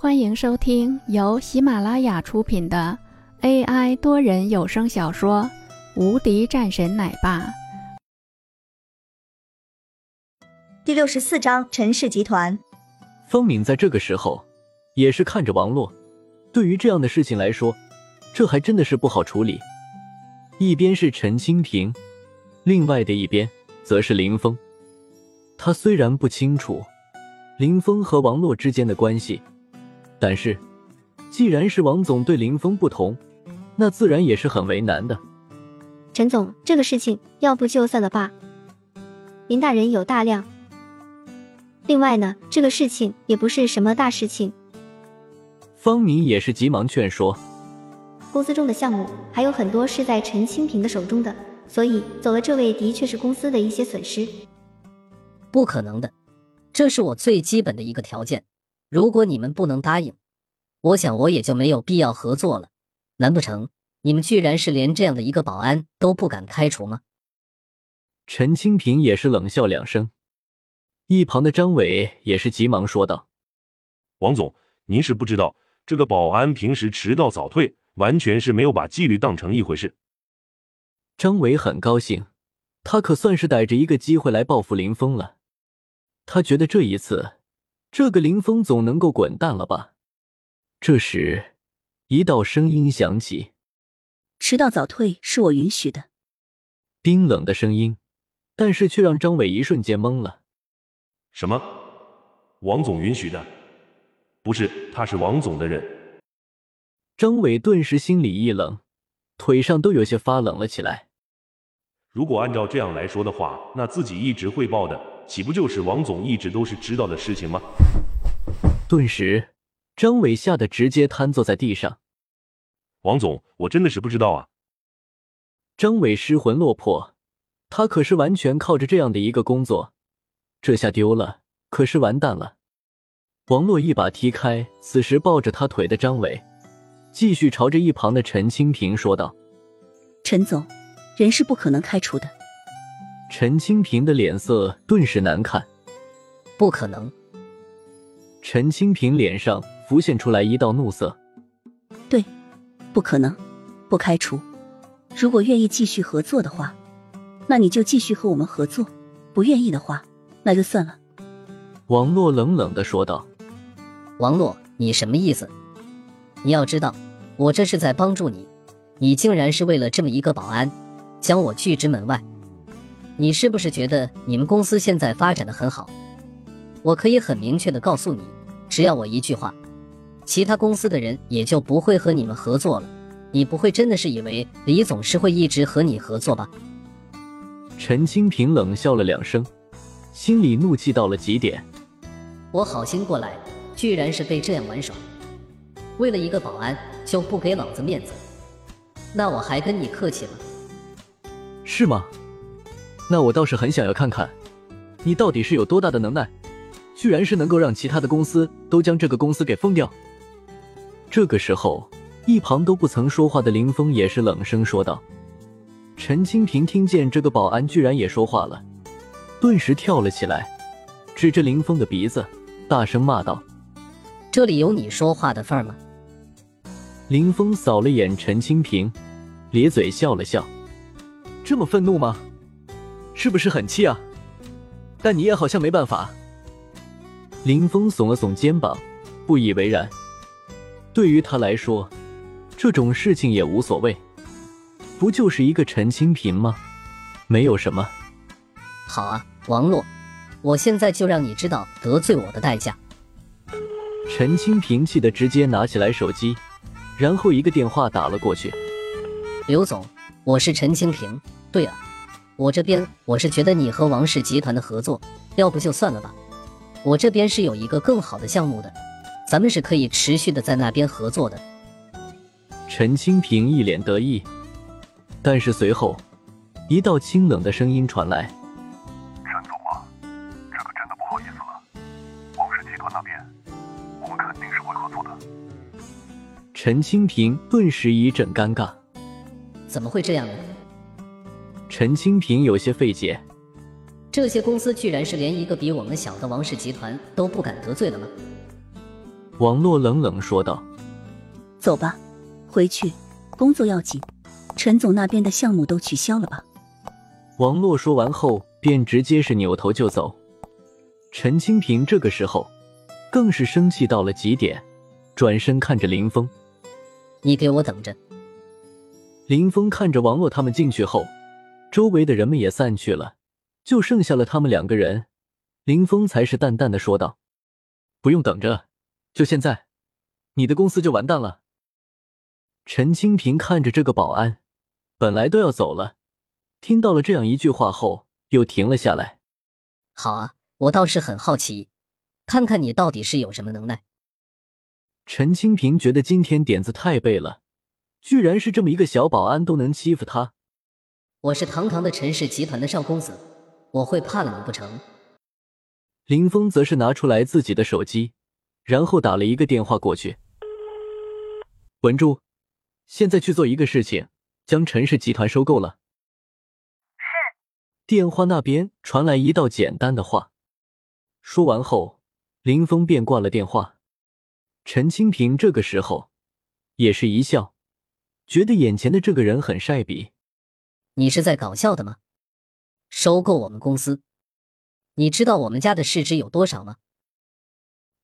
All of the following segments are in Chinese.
欢迎收听由喜马拉雅出品的 AI 多人有声小说《无敌战神奶爸》第六十四章：陈氏集团。方敏在这个时候也是看着王洛。对于这样的事情来说，这还真的是不好处理。一边是陈清平，另外的一边则是林峰。他虽然不清楚林峰和王洛之间的关系，但是既然是王总对林峰不同，那自然也是很为难的。陈总，这个事情要不就算了吧。林大人有大量。另外呢，这个事情也不是什么大事情。方明也是急忙劝说，公司中的项目还有很多是在陈清平的手中的，所以走了这位的确是公司的一些损失。不可能的，这是我最基本的一个条件。如果你们不能答应，我想我也就没有必要合作了。难不成你们居然是连这样的一个保安都不敢开除吗？陈清平也是冷笑两声，一旁的张伟也是急忙说道：“王总，您是不知道，这个保安平时迟到早退，完全是没有把纪律当成一回事。”张伟很高兴，他可算是逮着一个机会来报复林峰了。他觉得这一次，这个林峰总能够滚蛋了吧？这时，一道声音响起：“迟到早退是我允许的。”冰冷的声音，但是却让张伟一瞬间懵了。“什么？王总允许的？不是，他是王总的人。”张伟顿时心里一冷，腿上都有些发冷了起来。如果按照这样来说的话，那自己一直汇报的。岂不就是王总一直都是知道的事情吗？顿时，张伟吓得直接瘫坐在地上。王总，我真的是不知道啊！张伟失魂落魄，他可是完全靠着这样的一个工作，这下丢了，可是完蛋了。王洛一把踢开此时抱着他腿的张伟，继续朝着一旁的陈清平说道：“陈总，人是不可能开除的。”陈清平的脸色顿时难看。不可能！陈清平脸上浮现出来一道怒色。对，不可能，不开除。如果愿意继续合作的话，那你就继续和我们合作；不愿意的话，那就算了。王洛冷冷的说道。王洛，你什么意思？你要知道，我这是在帮助你，你竟然是为了这么一个保安，将我拒之门外。你是不是觉得你们公司现在发展的很好？我可以很明确的告诉你，只要我一句话，其他公司的人也就不会和你们合作了。你不会真的是以为李总是会一直和你合作吧？陈清平冷笑了两声，心里怒气到了极点。我好心过来，居然是被这样玩耍。为了一个保安就不给老子面子，那我还跟你客气了？是吗？那我倒是很想要看看，你到底是有多大的能耐，居然是能够让其他的公司都将这个公司给封掉。这个时候，一旁都不曾说话的林峰也是冷声说道。陈清平听见这个保安居然也说话了，顿时跳了起来，指着林峰的鼻子，大声骂道：“这里有你说话的份儿吗？”林峰扫了眼陈清平，咧嘴笑了笑：“这么愤怒吗？”是不是很气啊？但你也好像没办法。林峰耸了耸肩膀，不以为然。对于他来说，这种事情也无所谓，不就是一个陈清平吗？没有什么。好啊，王洛，我现在就让你知道得罪我的代价。陈清平气得直接拿起来手机，然后一个电话打了过去。刘总，我是陈清平。对了。我这边我是觉得你和王氏集团的合作，要不就算了吧。我这边是有一个更好的项目的，咱们是可以持续的在那边合作的。陈清平一脸得意，但是随后一道清冷的声音传来：“陈总啊，这可真的不好意思了。王氏集团那边，我们肯定是会合作的。”陈清平顿时一阵尴尬：“怎么会这样呢？”陈清平有些费解，这些公司居然是连一个比我们小的王氏集团都不敢得罪了吗？王洛冷冷说道。走吧，回去，工作要紧。陈总那边的项目都取消了吧？王洛说完后，便直接是扭头就走。陈清平这个时候更是生气到了极点，转身看着林峰：“你给我等着！”林峰看着王洛他们进去后，周围的人们也散去了，就剩下了他们两个人。林峰才是淡淡的说道：“不用等着，就现在，你的公司就完蛋了。”陈清平看着这个保安，本来都要走了。听到了这样一句话后，又停了下来。好啊，我倒是很好奇，看看你到底是有什么能耐。陈清平觉得今天点子太背了，居然是这么一个小保安都能欺负他。我是堂堂的陈氏集团的少公子，我会怕了你不成？林峰则是拿出来自己的手机，然后打了一个电话过去。文珠，现在去做一个事情，将陈氏集团收购了。电话那边传来一道简单的话，说完后，林峰便挂了电话。陈清平这个时候也是一笑，觉得眼前的这个人很帅逼。你是在搞笑的吗？收购我们公司，你知道我们家的市值有多少吗？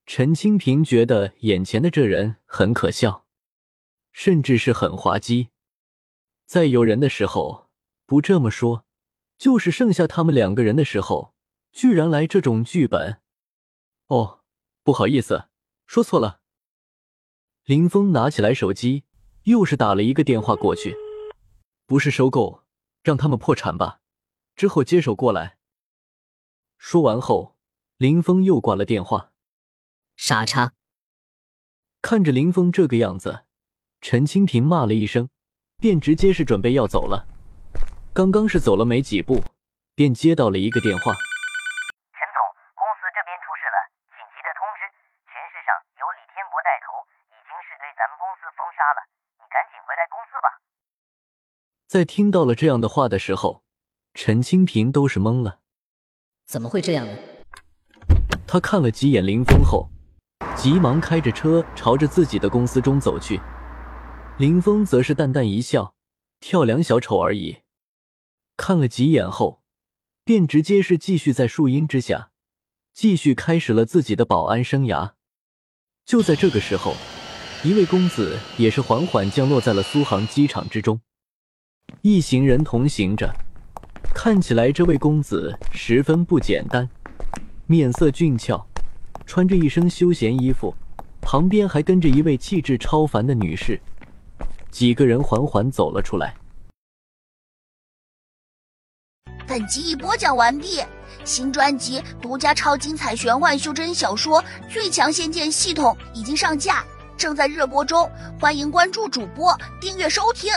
陈清平觉得眼前的这人很可笑，甚至是很滑稽。在有人的时候不这么说。就是剩下他们两个人的时候，居然来这种剧本。哦，不好意思，说错了。林峰拿起来手机，又是打了一个电话过去。不是收购，让他们破产吧，之后接手过来。说完后，林峰又挂了电话。傻叉！看着林峰这个样子，陈清平骂了一声，便直接是准备要走了。刚刚是走了没几步，便接到了一个电话。陈总，公司这边出事了，紧急的通知，全市上由李天博带头，已经是对咱们公司封杀了，你赶紧回来公司吧。在听到了这样的话的时候，陈清平都是懵了。怎么会这样呢？他看了几眼林峰后，急忙开着车朝着自己的公司中走去。林峰则是淡淡一笑，跳梁小丑而已。看了几眼后，便直接是继续在树荫之下，继续开始了自己的保安生涯。就在这个时候，一位公子也是缓缓降落在了苏杭机场之中，一行人同行着。看起来这位公子十分不简单，面色俊俏，穿着一身休闲衣服，旁边还跟着一位气质超凡的女士。几个人缓缓走了出来。本集已播讲完毕，新专辑独家超精彩玄幻修真小说《最强仙剑系统》已经上架，正在热播中，欢迎关注主播，订阅收听。